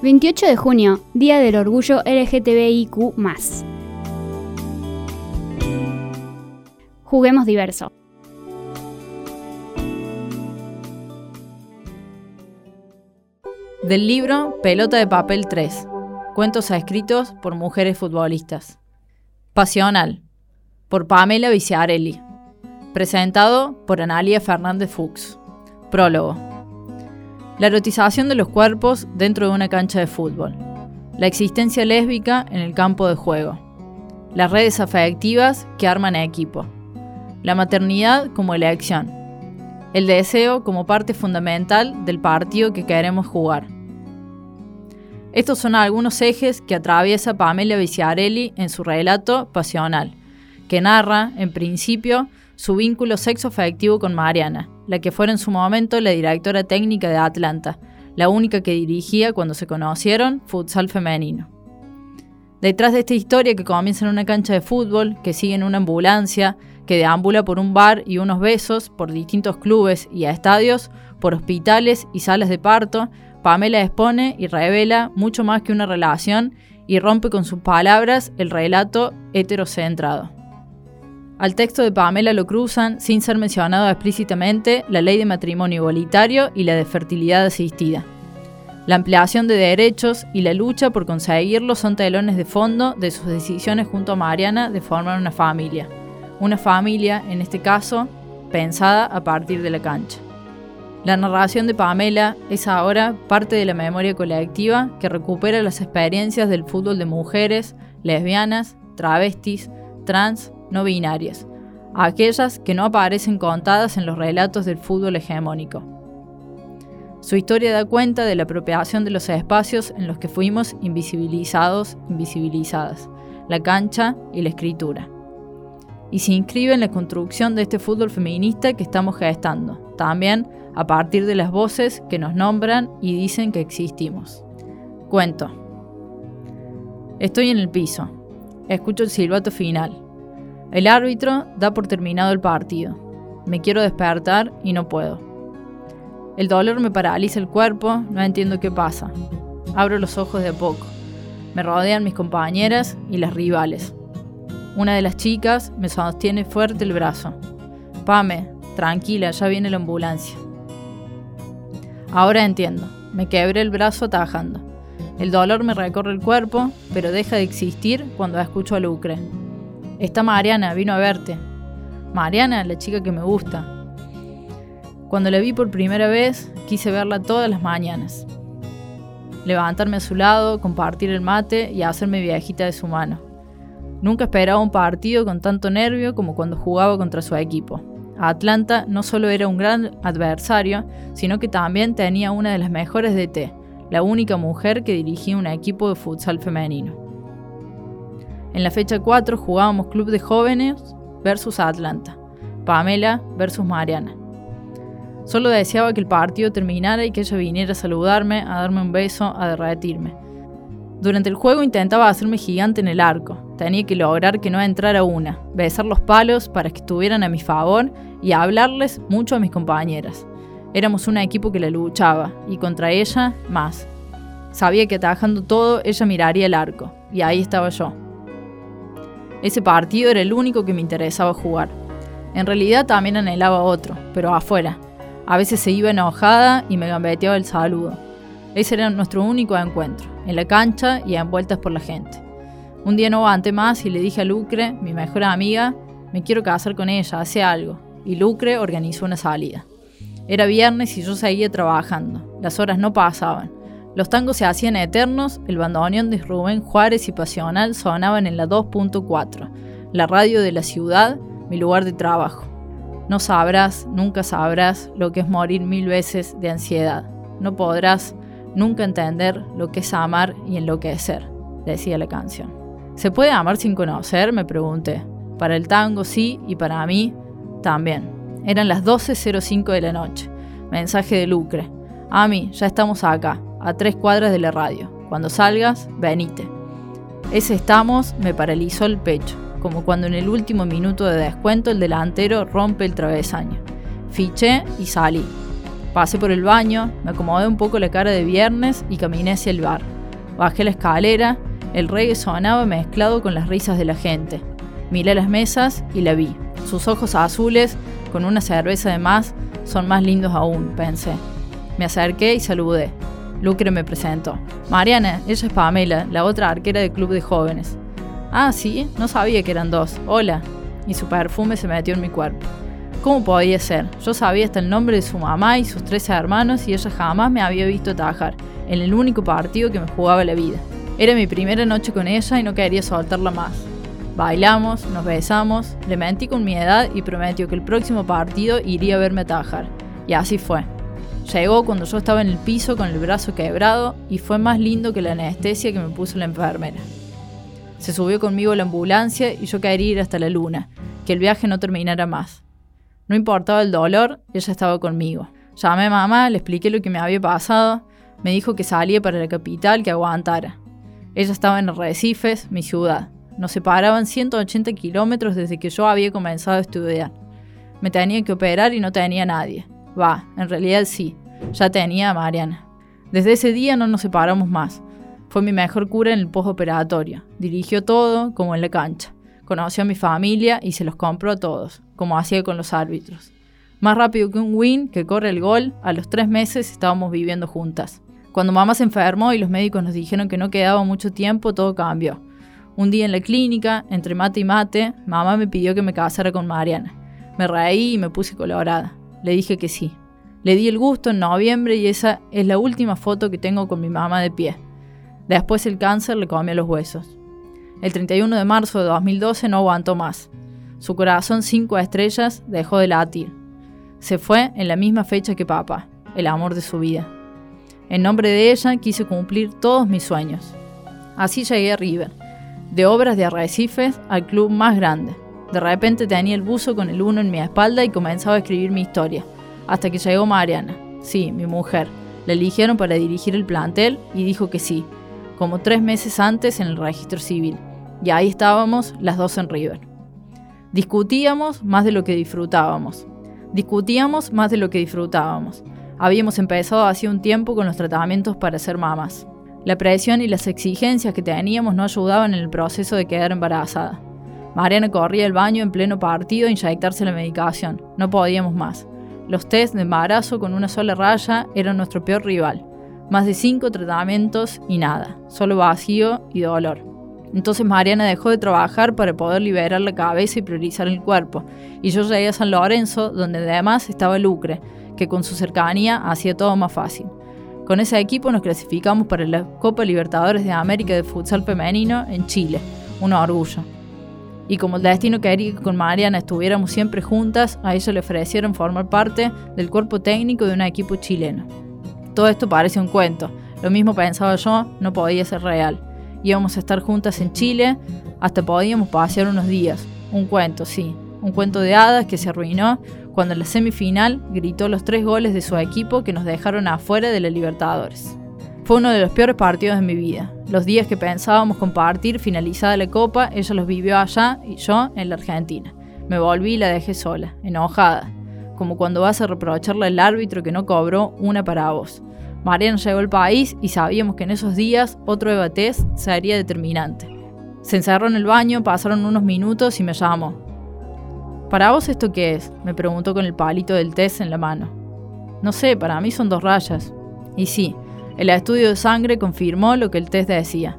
28 de junio, Día del Orgullo LGTBIQ. Juguemos diverso. Del libro Pelota de Papel 3. Cuentos escritos por mujeres futbolistas. Pasional. Por Pamela Viciarelli. Presentado por Analia Fernández Fuchs. Prólogo. La erotización de los cuerpos dentro de una cancha de fútbol. La existencia lésbica en el campo de juego. Las redes afectivas que arman equipo. La maternidad como elección. El deseo como parte fundamental del partido que queremos jugar. Estos son algunos ejes que atraviesa Pamela Viciarelli en su relato Pasional, que narra, en principio, su vínculo sexo-afectivo con Mariana, la que fuera en su momento la directora técnica de Atlanta, la única que dirigía cuando se conocieron futsal femenino. Detrás de esta historia que comienza en una cancha de fútbol, que sigue en una ambulancia, que deambula por un bar y unos besos, por distintos clubes y estadios, por hospitales y salas de parto, Pamela expone y revela mucho más que una relación y rompe con sus palabras el relato heterocentrado. Al texto de Pamela lo cruzan, sin ser mencionado explícitamente, la ley de matrimonio igualitario y la de fertilidad asistida. La ampliación de derechos y la lucha por conseguirlo son telones de fondo de sus decisiones junto a Mariana de formar una familia. Una familia, en este caso, pensada a partir de la cancha. La narración de Pamela es ahora parte de la memoria colectiva que recupera las experiencias del fútbol de mujeres, lesbianas, travestis, trans, no binarias, aquellas que no aparecen contadas en los relatos del fútbol hegemónico. Su historia da cuenta de la apropiación de los espacios en los que fuimos invisibilizados, invisibilizadas, la cancha y la escritura. Y se inscribe en la construcción de este fútbol feminista que estamos gestando, también a partir de las voces que nos nombran y dicen que existimos. Cuento. Estoy en el piso. Escucho el silbato final. El árbitro da por terminado el partido. Me quiero despertar y no puedo. El dolor me paraliza el cuerpo, no entiendo qué pasa. Abro los ojos de poco. Me rodean mis compañeras y las rivales. Una de las chicas me sostiene fuerte el brazo. Pame, tranquila, ya viene la ambulancia. Ahora entiendo. Me quebré el brazo atajando. El dolor me recorre el cuerpo, pero deja de existir cuando escucho a Lucre. Está Mariana, vino a verte. Mariana, la chica que me gusta. Cuando la vi por primera vez, quise verla todas las mañanas. Levantarme a su lado, compartir el mate y hacerme viejita de su mano. Nunca esperaba un partido con tanto nervio como cuando jugaba contra su equipo. Atlanta no solo era un gran adversario, sino que también tenía una de las mejores DT, la única mujer que dirigía un equipo de futsal femenino. En la fecha 4 jugábamos Club de Jóvenes versus Atlanta, Pamela versus Mariana. Solo deseaba que el partido terminara y que ella viniera a saludarme, a darme un beso, a derretirme. Durante el juego intentaba hacerme gigante en el arco. Tenía que lograr que no entrara una, besar los palos para que estuvieran a mi favor y hablarles mucho a mis compañeras. Éramos un equipo que la luchaba y contra ella más. Sabía que atajando todo ella miraría el arco y ahí estaba yo. Ese partido era el único que me interesaba jugar. En realidad también anhelaba otro, pero afuera. A veces se iba enojada y me gambeteaba el saludo. Ese era nuestro único encuentro, en la cancha y envueltas por la gente. Un día no aguanté más y le dije a Lucre, mi mejor amiga, me quiero casar con ella, hace algo. Y Lucre organizó una salida. Era viernes y yo seguía trabajando. Las horas no pasaban. Los tangos se hacían eternos, el bandoneón de Rubén Juárez y Pasional sonaban en la 2.4, la radio de la ciudad, mi lugar de trabajo. No sabrás, nunca sabrás lo que es morir mil veces de ansiedad. No podrás nunca entender lo que es amar y enloquecer, decía la canción. ¿Se puede amar sin conocer? me pregunté. Para el tango sí y para mí también. Eran las 12.05 de la noche. Mensaje de Lucre. Ami, ya estamos acá, a tres cuadras de la radio. Cuando salgas, venite. Ese estamos me paralizó el pecho, como cuando en el último minuto de descuento el delantero rompe el travesaño. Fiché y salí. Pasé por el baño, me acomodé un poco la cara de viernes y caminé hacia el bar. Bajé la escalera, el reggae sonaba mezclado con las risas de la gente. Miré las mesas y la vi. Sus ojos azules, con una cerveza de más, son más lindos aún, pensé. Me acerqué y saludé. Lucre me presentó. Mariana, ella es Pamela, la otra arquera del club de jóvenes. Ah, sí, no sabía que eran dos. Hola. Y su perfume se metió en mi cuerpo. ¿Cómo podía ser? Yo sabía hasta el nombre de su mamá y sus tres hermanos y ella jamás me había visto atajar, en el único partido que me jugaba la vida. Era mi primera noche con ella y no quería soltarla más. Bailamos, nos besamos, le mentí con mi edad y prometió que el próximo partido iría a verme atajar. Y así fue. Llegó cuando yo estaba en el piso con el brazo quebrado y fue más lindo que la anestesia que me puso la enfermera. Se subió conmigo a la ambulancia y yo quería ir hasta la luna, que el viaje no terminara más. No importaba el dolor, ella estaba conmigo. Llamé a mamá, le expliqué lo que me había pasado, me dijo que salía para la capital, que aguantara. Ella estaba en Recifes, mi ciudad. Nos separaban 180 kilómetros desde que yo había comenzado a estudiar. Me tenía que operar y no tenía nadie. Va, en realidad sí, ya tenía a Mariana. Desde ese día no nos separamos más. Fue mi mejor cura en el postoperatorio. Dirigió todo como en la cancha. Conoció a mi familia y se los compró a todos, como hacía con los árbitros. Más rápido que un win que corre el gol, a los tres meses estábamos viviendo juntas. Cuando mamá se enfermó y los médicos nos dijeron que no quedaba mucho tiempo, todo cambió. Un día en la clínica, entre mate y mate, mamá me pidió que me casara con Mariana. Me reí y me puse colorada. Le dije que sí. Le di el gusto en noviembre y esa es la última foto que tengo con mi mamá de pie. Después el cáncer le comió los huesos. El 31 de marzo de 2012 no aguantó más. Su corazón cinco estrellas dejó de latir. Se fue en la misma fecha que papá, el amor de su vida. En nombre de ella quise cumplir todos mis sueños. Así llegué a River, de obras de arrecifes al club más grande. De repente tenía el buzo con el uno en mi espalda y comenzaba a escribir mi historia, hasta que llegó Mariana, sí, mi mujer. La eligieron para dirigir el plantel y dijo que sí, como tres meses antes en el registro civil. Y ahí estábamos las dos en River. Discutíamos más de lo que disfrutábamos. Discutíamos más de lo que disfrutábamos. Habíamos empezado hacía un tiempo con los tratamientos para ser mamás. La presión y las exigencias que teníamos no ayudaban en el proceso de quedar embarazada. Mariana corría al baño en pleno partido a inyectarse la medicación. No podíamos más. Los test de embarazo con una sola raya eran nuestro peor rival. Más de cinco tratamientos y nada, solo vacío y dolor. Entonces Mariana dejó de trabajar para poder liberar la cabeza y priorizar el cuerpo, y yo llegué a San Lorenzo, donde además estaba Lucre, que con su cercanía hacía todo más fácil. Con ese equipo nos clasificamos para la Copa Libertadores de América de Futsal Femenino en Chile, un orgullo. Y como el destino quería que con Mariana estuviéramos siempre juntas, a ella le ofrecieron formar parte del cuerpo técnico de un equipo chileno. Todo esto parece un cuento, lo mismo pensaba yo, no podía ser real íbamos a estar juntas en Chile, hasta podíamos pasear unos días. Un cuento, sí, un cuento de hadas que se arruinó cuando en la semifinal gritó los tres goles de su equipo que nos dejaron afuera de la Libertadores. Fue uno de los peores partidos de mi vida. Los días que pensábamos compartir finalizada la copa, ella los vivió allá y yo en la Argentina. Me volví y la dejé sola, enojada, como cuando vas a reprocharle al árbitro que no cobró una para vos. Mariana llegó al país y sabíamos que en esos días otro Eva test sería determinante. Se encerró en el baño, pasaron unos minutos y me llamó. ¿Para vos esto qué es? me preguntó con el palito del test en la mano. No sé, para mí son dos rayas. Y sí, el estudio de sangre confirmó lo que el test decía.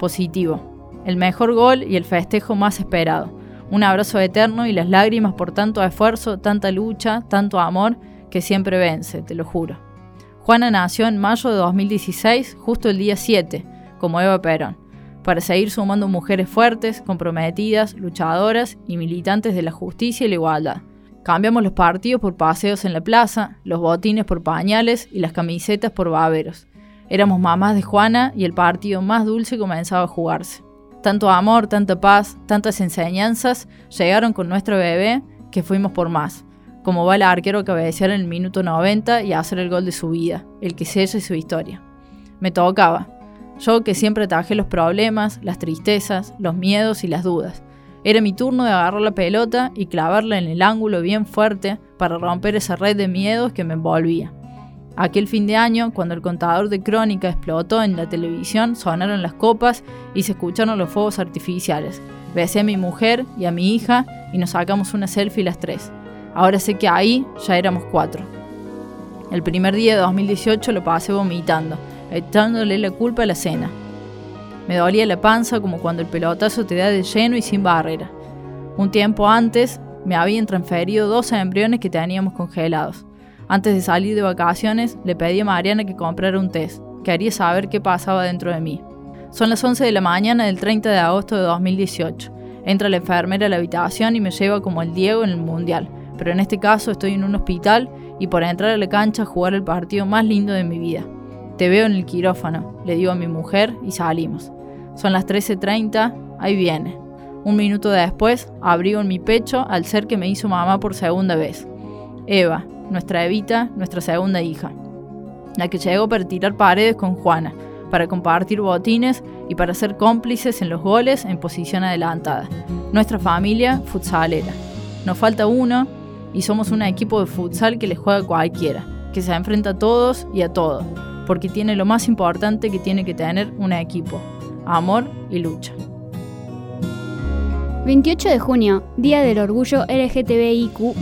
Positivo. El mejor gol y el festejo más esperado. Un abrazo eterno y las lágrimas por tanto esfuerzo, tanta lucha, tanto amor, que siempre vence, te lo juro. Juana nació en mayo de 2016, justo el día 7, como Eva Perón, para seguir sumando mujeres fuertes, comprometidas, luchadoras y militantes de la justicia y la igualdad. Cambiamos los partidos por paseos en la plaza, los botines por pañales y las camisetas por baberos. Éramos mamás de Juana y el partido más dulce comenzaba a jugarse. Tanto amor, tanta paz, tantas enseñanzas llegaron con nuestro bebé que fuimos por más como va el arquero a cabecear en el minuto 90 y a hacer el gol de su vida, el que selle su historia. Me tocaba. Yo que siempre atajé los problemas, las tristezas, los miedos y las dudas. Era mi turno de agarrar la pelota y clavarla en el ángulo bien fuerte para romper esa red de miedos que me envolvía. Aquel fin de año, cuando el contador de crónica explotó en la televisión, sonaron las copas y se escucharon los fuegos artificiales. Besé a mi mujer y a mi hija y nos sacamos una selfie las tres. Ahora sé que ahí ya éramos cuatro. El primer día de 2018 lo pasé vomitando, echándole la culpa a la cena. Me dolía la panza como cuando el pelotazo te da de lleno y sin barrera. Un tiempo antes me habían transferido dos embriones que teníamos congelados. Antes de salir de vacaciones, le pedí a Mariana que comprara un test. Quería saber qué pasaba dentro de mí. Son las 11 de la mañana del 30 de agosto de 2018. Entra la enfermera a la habitación y me lleva como el Diego en el Mundial. Pero en este caso estoy en un hospital y por entrar a la cancha a jugar el partido más lindo de mi vida. Te veo en el quirófano, le digo a mi mujer y salimos. Son las 13.30, ahí viene. Un minuto después, abrigo en mi pecho al ser que me hizo mamá por segunda vez. Eva, nuestra Evita, nuestra segunda hija, la que llegó para tirar paredes con Juana, para compartir botines y para ser cómplices en los goles en posición adelantada. Nuestra familia futsalera. Nos falta uno y somos un equipo de futsal que le juega cualquiera, que se enfrenta a todos y a todo, porque tiene lo más importante que tiene que tener un equipo, amor y lucha. 28 de junio, Día del Orgullo LGTBIQ